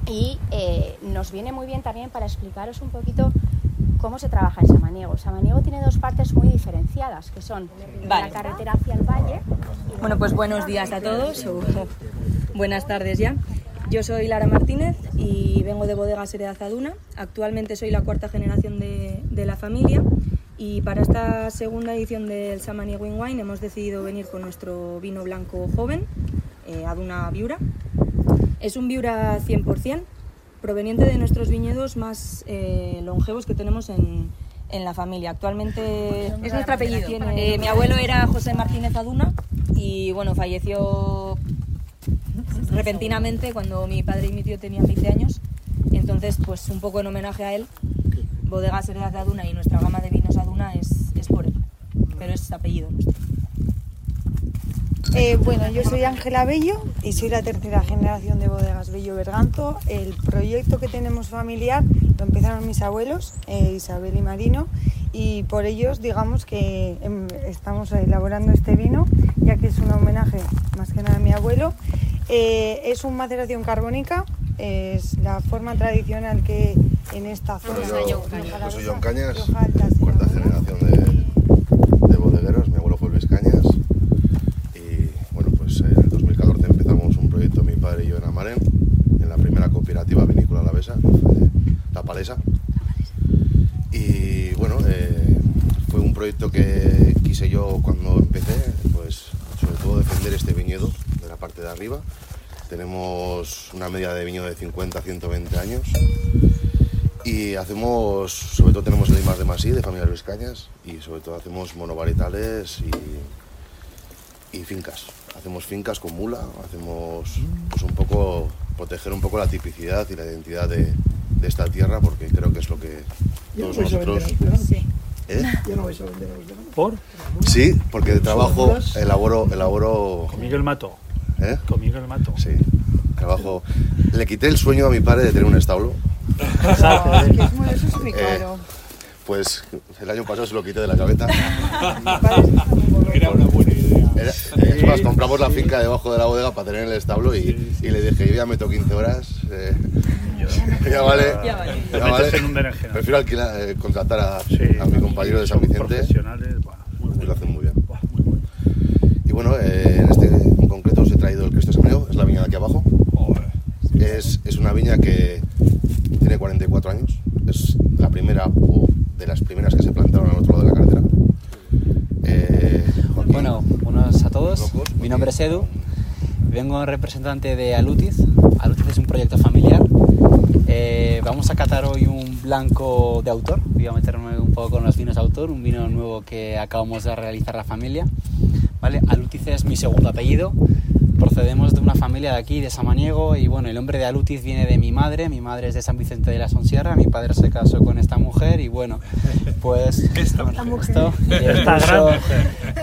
y eh, nos viene muy bien también para explicaros un poquito cómo se trabaja en Samaniego. Samaniego tiene dos partes muy diferenciadas, que son Vale. la carretera hacia el valle Bueno, pues buenos días a todos, o buenas tardes ya. Yo soy Lara Martínez y vengo de Bodegas Heredad Aduna. Actualmente soy la cuarta generación de, de la familia y para esta segunda edición del Samani Wine Wine hemos decidido venir con nuestro vino blanco joven, eh, Aduna Viura. Es un Viura 100%, proveniente de nuestros viñedos más eh, longevos que tenemos en, en la familia. Actualmente es nuestro apellido. Eh, mi abuelo era José Martínez Aduna y bueno, falleció repentinamente cuando mi padre y mi tío tenían 20 años. Entonces, pues un poco en homenaje a él, Bodegas Heredad de Aduna y nuestra gama de vinos Aduna es, es por él, pero es apellido nuestro. Eh, bueno, yo soy Ángela Bello y soy la tercera generación de Bodegas Bello Berganzo. El proyecto que tenemos familiar lo empezaron mis abuelos, eh, Isabel y Marino, y por ellos digamos que em, estamos elaborando este vino, ya que es un homenaje más que nada a mi abuelo. Eh, es una maceración carbónica, es la forma tradicional que en esta zona... Yo, yo soy John Cañas, cuarta generación de, de bodegueros, mi abuelo fue Luis Cañas y bueno pues en el 2014 empezamos un proyecto mi padre y yo en Amarén, en la primera cooperativa vinícola alavesa, La Palesa. Y bueno eh, fue un proyecto que quise yo cuando empecé pues sobre todo defender este viñedo de la parte de arriba tenemos una media de viñedo de 50 a 120 años y hacemos, sobre todo tenemos el I+, de Masí, de familia Luis Cañas, y sobre todo hacemos monovarietales y, y fincas. Hacemos fincas con mula, hacemos pues un poco, proteger un poco la tipicidad y la identidad de, de esta tierra, porque creo que es lo que todos nosotros... ¿Eh? Ya no vais a vender a los veganos. ¿Por? Sí, porque de trabajo elaboro, elaboro... Con Miguel Mato. ¿Eh? Con Miguel Mato. Sí, trabajo... Le quité el sueño a mi padre de tener un establo. Exacto. Es que es <laughs> muy- eso es muy Eh, caro. Pues el año pasado se lo quité de la cabeza. <laughs> Era una buena idea. Era- es más, compramos la finca debajo de la bodega para tener el establo y, y le dije, yo ya meto 15 horas. eh, <laughs> ya vale. Ya vale. ya vale. en un. Prefiero alquilar, eh, contratar a, a mi compañero de San Vicente. Profesionales, buah, Y lo hacen muy bien. Y bueno, eh, en este concreto os he traído el Cristo Samuel, es la viña de aquí abajo. Es, es una viña que tiene 44 años, es la primera o de las primeras que se plantaron al otro lado de la carretera. Eh, Joaquín, Bueno, buenos a todos. Mi nombre es Edu. Vengo en representante de Alutiz. Alutiz es un proyecto familiar. Eh, vamos a catar hoy un blanco de autor. Voy a meterme un poco con los vinos autor, un vino nuevo que acabamos de realizar la familia. ¿Vale? Alutiz es mi segundo apellido. Procedemos de una familia de aquí, de Samaniego, y bueno, el nombre de Alutiz viene de mi madre. Mi madre es de San Vicente de la Sonsierra. Mi padre se casó con esta mujer y bueno, pues <laughs> le, Esta puso, gran mujer.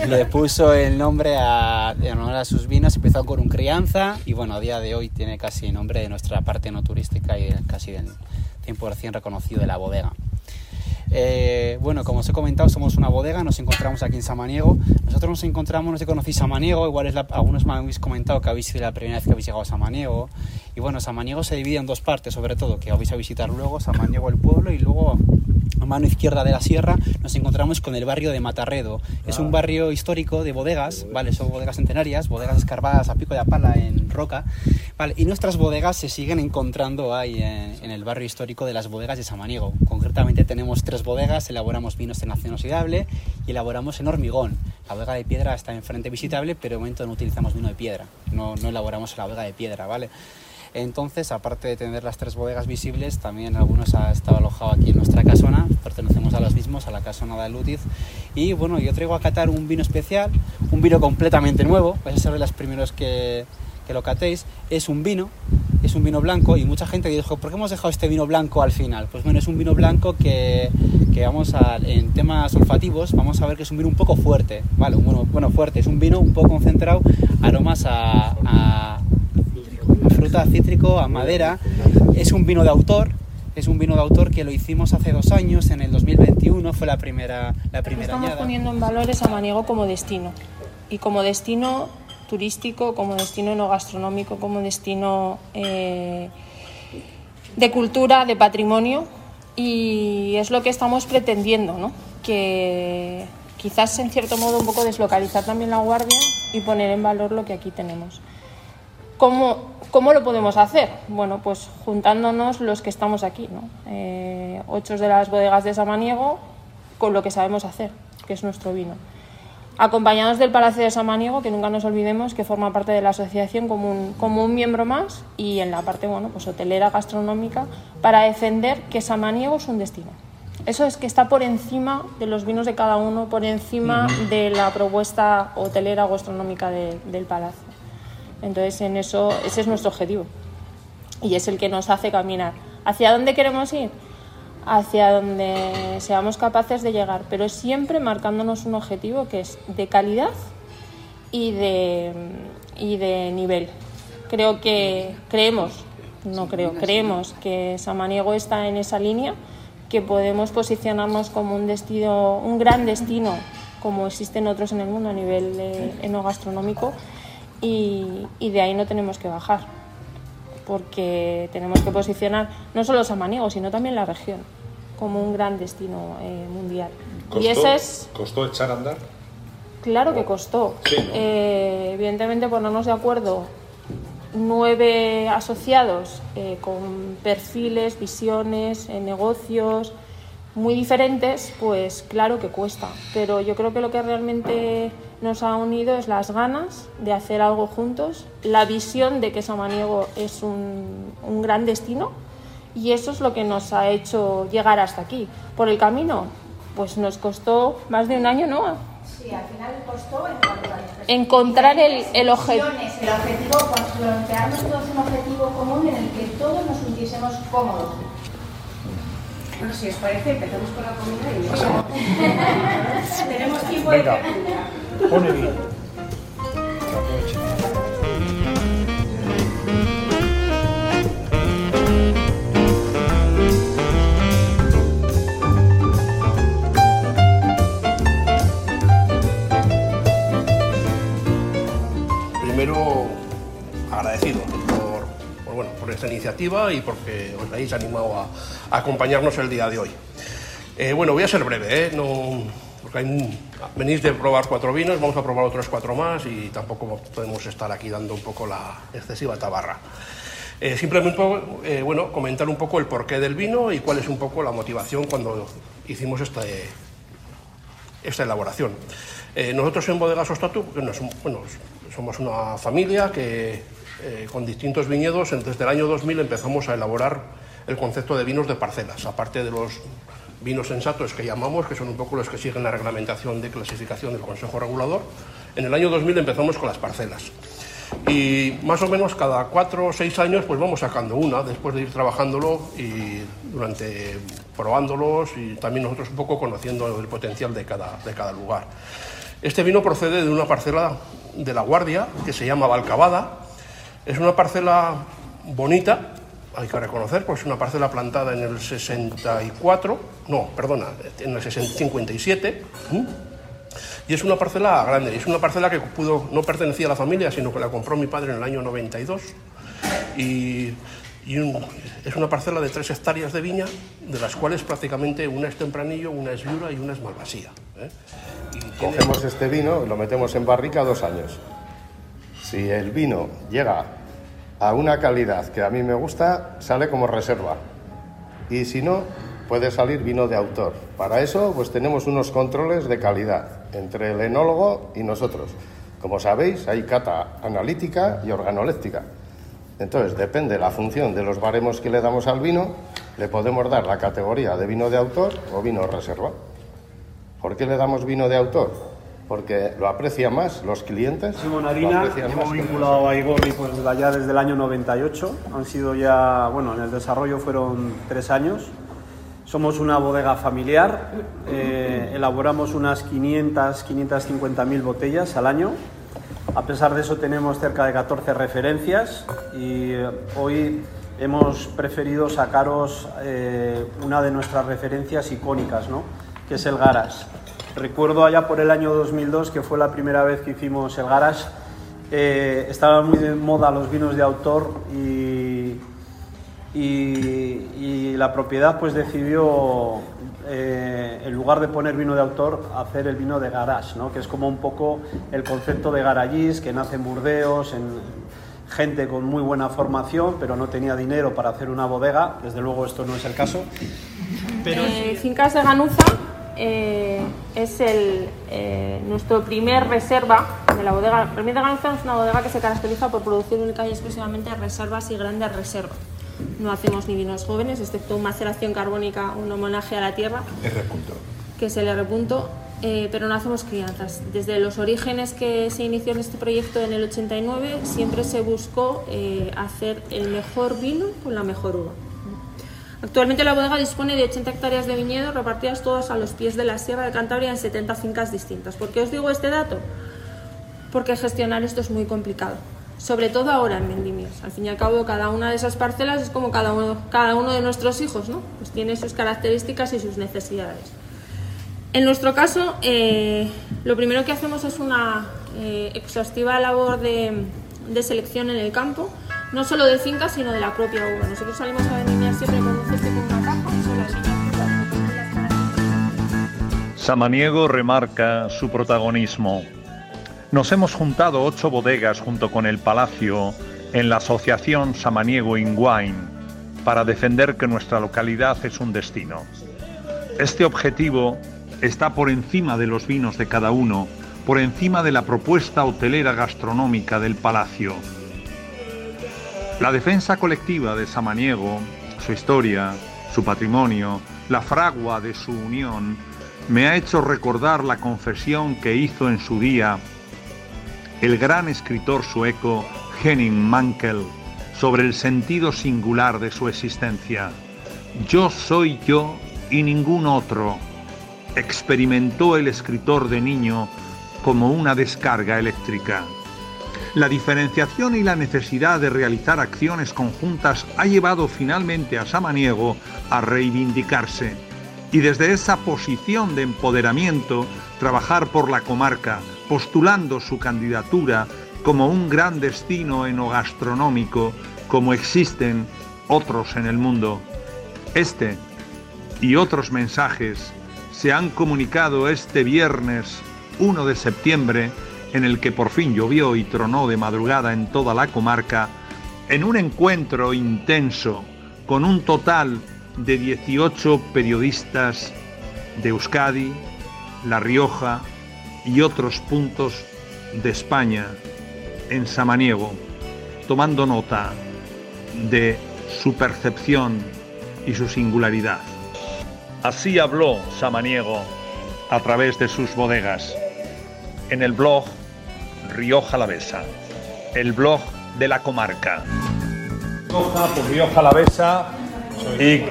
le puso el nombre a, en honor a sus vinos. Empezó con un crianza y bueno, a día de hoy tiene casi nombre de nuestra parte no turística y casi del 100% reconocido de la bodega. Eh, bueno, como os he comentado, somos una bodega, nos encontramos aquí en Samaniego. Nosotros nos encontramos, no sé si conocéis Samaniego, igual es la- algunos me habéis comentado que habéis sido la primera vez que habéis llegado a Samaniego. Y bueno, Samaniego se divide en dos partes, sobre todo, que vais a visitar luego, Samaniego el pueblo y luego a mano izquierda de la sierra nos encontramos con el barrio de Matarredo. Es un barrio histórico de bodegas, ¿vale? Son bodegas centenarias, bodegas escarbadas a pico de pala en roca, ¿vale? Y nuestras bodegas se siguen encontrando ahí en, en el barrio histórico de las bodegas de Samaniego. Concretamente tenemos tres bodegas, elaboramos vinos en acción oxidable y elaboramos en hormigón. La bodega de piedra está enfrente visitable, pero de momento no utilizamos vino de piedra, no, no elaboramos la bodega de piedra, ¿vale? Entonces, aparte de tener las tres bodegas visibles, también algunos ha estado alojado aquí en nuestra casona, pertenecemos a los mismos, a la casona de Lutiz. Y bueno, yo traigo a catar un vino especial, un vino completamente nuevo, vais a ser de los primeros que, que lo catéis. Es un vino, es un vino blanco y mucha gente dijo, ¿por qué hemos dejado este vino blanco al final? Pues bueno, es un vino blanco que, que vamos a, en temas olfativos, vamos a ver que es un vino un poco fuerte, ¿vale? Bueno, bueno fuerte, es un vino un poco concentrado, aromas a, a fruta, a cítrico, a madera. Es un vino de autor, es un vino de autor que lo hicimos hace dos años, en el 2021 fue la primera, la primera Estamos añada. poniendo en valor a Maniego como destino y como destino turístico, como destino no gastronómico, como destino eh, de cultura, de patrimonio y es lo que estamos pretendiendo, ¿no? que quizás en cierto modo un poco deslocalizar también la guardia y poner en valor lo que aquí tenemos. ¿Cómo, ¿Cómo lo podemos hacer? Bueno, pues juntándonos los que estamos aquí, ¿no? Eh, ocho de las bodegas de Samaniego con lo que sabemos hacer, que es nuestro vino. Acompañados del Palacio de Samaniego, que nunca nos olvidemos que forma parte de la asociación como un, como un miembro más, y en la parte bueno, pues hotelera, gastronómica, para defender que Samaniego es un destino. Eso es que está por encima de los vinos de cada uno, por encima de la propuesta hotelera o gastronómica de- del Palacio. Entonces, en eso, ese es nuestro objetivo y es el que nos hace caminar. ¿Hacia dónde queremos ir? Hacia donde seamos capaces de llegar, pero siempre marcándonos un objetivo que es de calidad y de, y de nivel. Creo que creemos, no creo, creemos que Samaniego está en esa línea, que podemos posicionarnos como un destino, un gran destino, como existen otros en el mundo a nivel eh, enogastronómico, y, y de ahí no tenemos que bajar, porque tenemos que posicionar no solo Samaniego, sino también la región como un gran destino eh, mundial. Y ese es ¿Costó echar a andar? Claro que costó. Eh, evidentemente ponernos de acuerdo nueve asociados eh, con perfiles, visiones, eh, negocios muy diferentes, pues claro que cuesta. Pero yo creo que lo que realmente nos ha unido es las ganas de hacer algo juntos, la visión de que Samaniego es un, un gran destino y eso es lo que nos ha hecho llegar hasta aquí. Por el camino, pues nos costó más de un año, ¿no? Sí, al final costó Encontrar el, el objetivo. El objetivo, plantearnos todos un objetivo común en el que todos nos sintiésemos cómodos. Bueno, si os parece, empezamos con la comida y <laughs> tenemos tiempo de Venga. <laughs> por, esta iniciativa y porque os habéis animado a, a acompañarnos el día de hoy. Eh, bueno, voy a ser breve, ¿eh? no, porque hay- venís de probar cuatro vinos, vamos a probar otros cuatro más y tampoco podemos estar aquí dando un poco la excesiva tabarra. Eh, simplemente, eh, bueno, comentar un poco el porqué del vino y cuál es un poco la motivación cuando hicimos este, esta elaboración. Eh, nosotros en Bodegas Ostatu, bueno, somos una familia que eh, con distintos viñedos desde el año 2000 empezamos a elaborar el concepto de vinos de parcelas, aparte de los vinos sensatos que llamamos, que son un poco los que siguen la reglamentación de clasificación del Consejo Regulador. En el año 2000 empezamos con las parcelas. Y más o menos cada cuatro o seis años pues vamos sacando una después de ir trabajándolo y durante probándolos y también nosotros un poco conociendo el potencial de cada, de cada lugar. Este vino procede de una parcela de La Guardia que se llama Valcabada. Es una parcela bonita, hay que reconocer, pues es una parcela plantada en el 64, no, perdona, en el 57. ¿m? Y es una parcela grande, es una parcela que pudo, no pertenecía a la familia, sino que la compró mi padre en el año 92. Y, y es una parcela de tres hectáreas de viña, de las cuales prácticamente una es tempranillo, una es viura y una es malvasía. ¿eh? Cogemos este vino lo metemos en barrica dos años. Si el vino llega a una calidad que a mí me gusta, sale como reserva. Y si no, puede salir vino de autor. Para eso, pues tenemos unos controles de calidad entre el enólogo y nosotros. Como sabéis, hay cata analítica y organoléptica. Entonces, depende de la función de los baremos que le damos al vino, le podemos dar la categoría de vino de autor o vino reserva. ¿Por qué le damos vino de autor? Porque lo aprecian más los clientes. Simón Harina, hemos vinculado a Igorri pues, desde ya desde el año 98. Han sido ya, bueno, en el desarrollo fueron tres años. Somos una bodega familiar, eh, elaboramos unas 500, 550 mil botellas al año. A pesar de eso tenemos cerca de 14 referencias y eh, hoy hemos preferido sacaros eh, una de nuestras referencias icónicas, ¿no? que es el Garage. Recuerdo allá por el año 2002, que fue la primera vez que hicimos el Garage, eh, estaban muy de moda los vinos de autor y, y- y la propiedad pues decidió, eh, en lugar de poner vino de autor, hacer el vino de garage, ¿no? que es como un poco el concepto de garagís que nace en Burdeos, en, gente con muy buena formación, pero no tenía dinero para hacer una bodega. Desde luego esto no es el caso. Pero Eh, Fincas de Ganuza eh, es el, eh, nuestro primer reserva de la bodega. Remil de Ganuza es una bodega que se caracteriza por producir única y exclusivamente reservas y grandes reservas. No hacemos ni vinos jóvenes, excepto maceración carbónica, un homenaje a la tierra, que es el R punto, eh, pero no hacemos crianzas. Desde los orígenes que se inició en este proyecto en el 89, siempre se buscó hacer el mejor vino con la mejor uva. Actualmente la bodega dispone de 80 hectáreas de viñedo repartidas todas a los pies de la Sierra de Cantabria en 70 fincas distintas. ¿Por qué os digo este dato? Porque gestionar esto es muy complicado, sobre todo ahora en vendimios. Al fin y al cabo, cada una de esas parcelas es como cada uno, de nuestros hijos, ¿no? Pues tiene sus características y sus necesidades. En nuestro caso, eh, lo primero que hacemos es una eh, exhaustiva labor de, de selección en el campo, no solo de fincas, sino de la propia uva. Nosotros salimos a vendimiar Samaniego remarca su protagonismo. Nos hemos juntado ocho bodegas junto con el Palacio en la asociación Samaniego in Wine para defender que nuestra localidad es un destino. Este objetivo está por encima de los vinos de cada uno, por encima de la propuesta hotelera gastronómica del Palacio. La defensa colectiva de Samaniego, su historia, su patrimonio, la fragua de su unión, me ha hecho recordar la confesión que hizo en su día el gran escritor sueco Henning Mankell sobre el sentido singular de su existencia. Yo soy yo y ningún otro, experimentó el escritor de niño como una descarga eléctrica. La diferenciación y la necesidad de realizar acciones conjuntas ha llevado finalmente a Samaniego a reivindicarse y desde esa posición de empoderamiento trabajar por la comarca, postulando su candidatura como un gran destino enogastronómico como existen otros en el mundo. Este y otros mensajes se han comunicado este viernes 1 de septiembre, en el que por fin llovió y tronó de madrugada en toda la comarca, en un encuentro intenso con un total de 18 periodistas de Euskadi, La Rioja y otros puntos de España en Samaniego, tomando nota de su percepción y su singularidad. Así habló Samaniego a través de sus bodegas en el blog Rioja Alavesa, el blog de la comarca. Rioja por Rioja Alavesa y,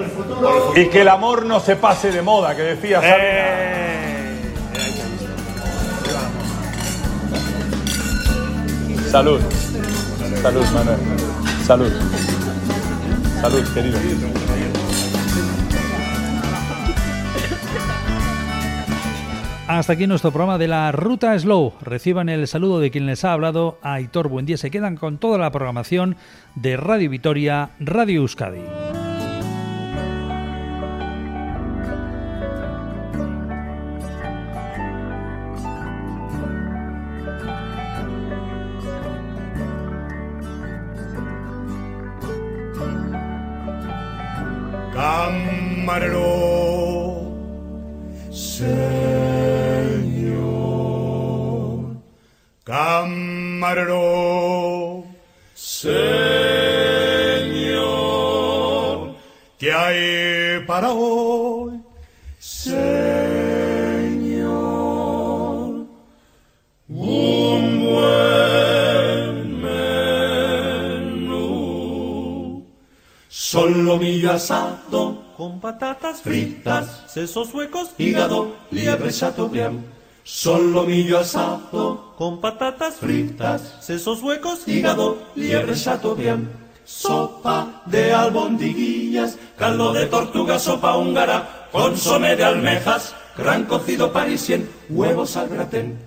y que el amor no se pase de moda, que decía Sabina. Salud. Salud, Manuel. Salud. Salud, querido. Hasta aquí nuestro programa de la Ruta Slow. Reciban el saludo de quien les ha hablado, Aitor Buendía. Se quedan con toda la programación de Radio Vitoria, Radio Euskadi. Patatas fritas, sesos huecos, hígado, liebre chateaubriand. Solomillo asado con patatas fritas, sesos huecos, hígado, liebre chateaubriand. Sopa de albondiguillas, caldo de tortuga, sopa húngara, consomé de almejas, gran cocido parisien, huevos al gratén.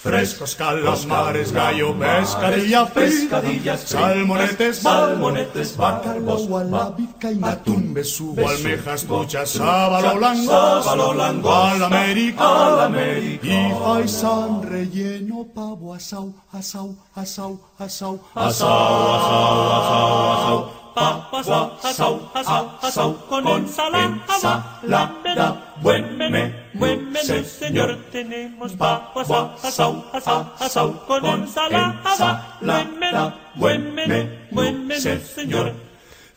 Frescos calamares, gallo, pescadilla, pescadillas, salmonetes, salmonetes, bacalbos, vizcaína, atún, besugo, almejas, truchas, sábalo, langos, sábalo, langos, al América, al América, y faisán relleno, pavo, asau, asau, asau, asau, asau, asau, asau, asau, papas, asau, asau, asau, con ensalada, buen menú, buen menú, señor. Tenemos papas, asau, asau, asau, con ensalada, buen menú, buen menú, buen menú, señor.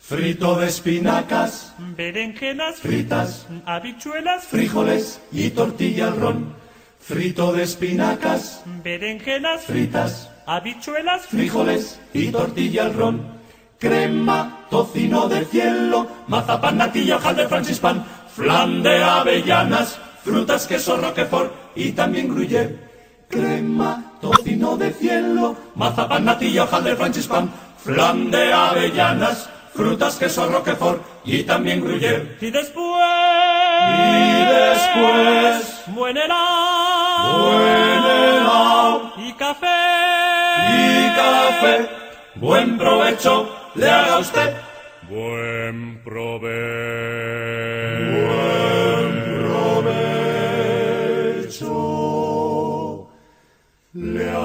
Frito de espinacas, berenjenas fritas, habichuelas, frijoles y tortilla al ron. Frito de espinacas, berenjenas, fritas, habichuelas, frijoles y tortilla al ron crema, tocino de cielo, mazapán, natilla, de francispan, flan de avellanas, frutas, queso, roquefort y también gruyère. Crema, tocino de cielo, mazapán, natilla, de francispan, flan de avellanas, frutas, queso, roquefort y también gruyère. Y después, y después, buen helado, buen helado, y café, y café, buen provecho le haga usted. Buen provecho. Jesu, lern.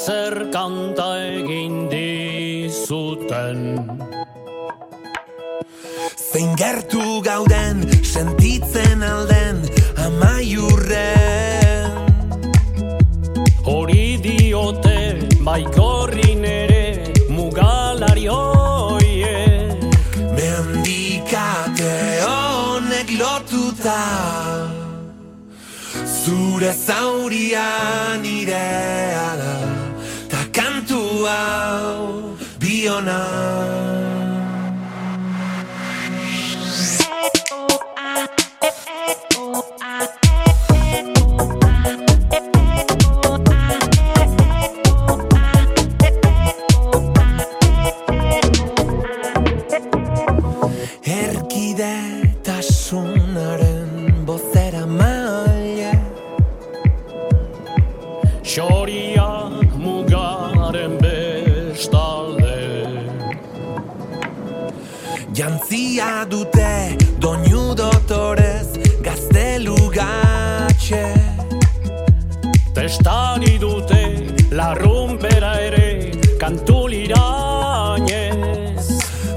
Sir. Now. Kantulirainez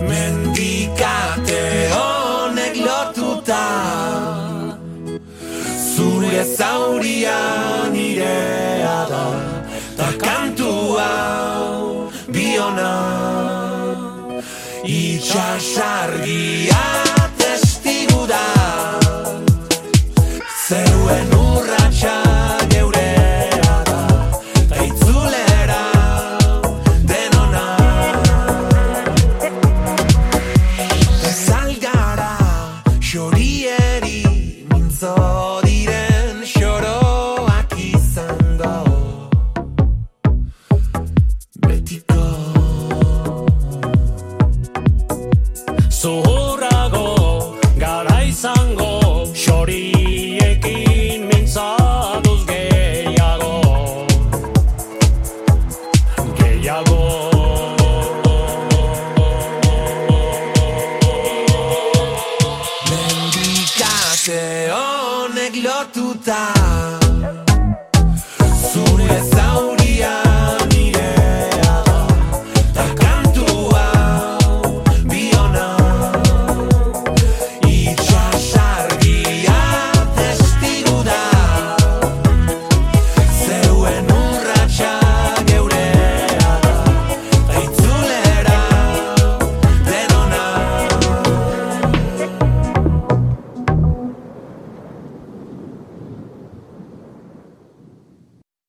Mendikate honek lotuta Zure zauria nirea da Ta kantu hau biona. Itxasargia testigu da Zeruen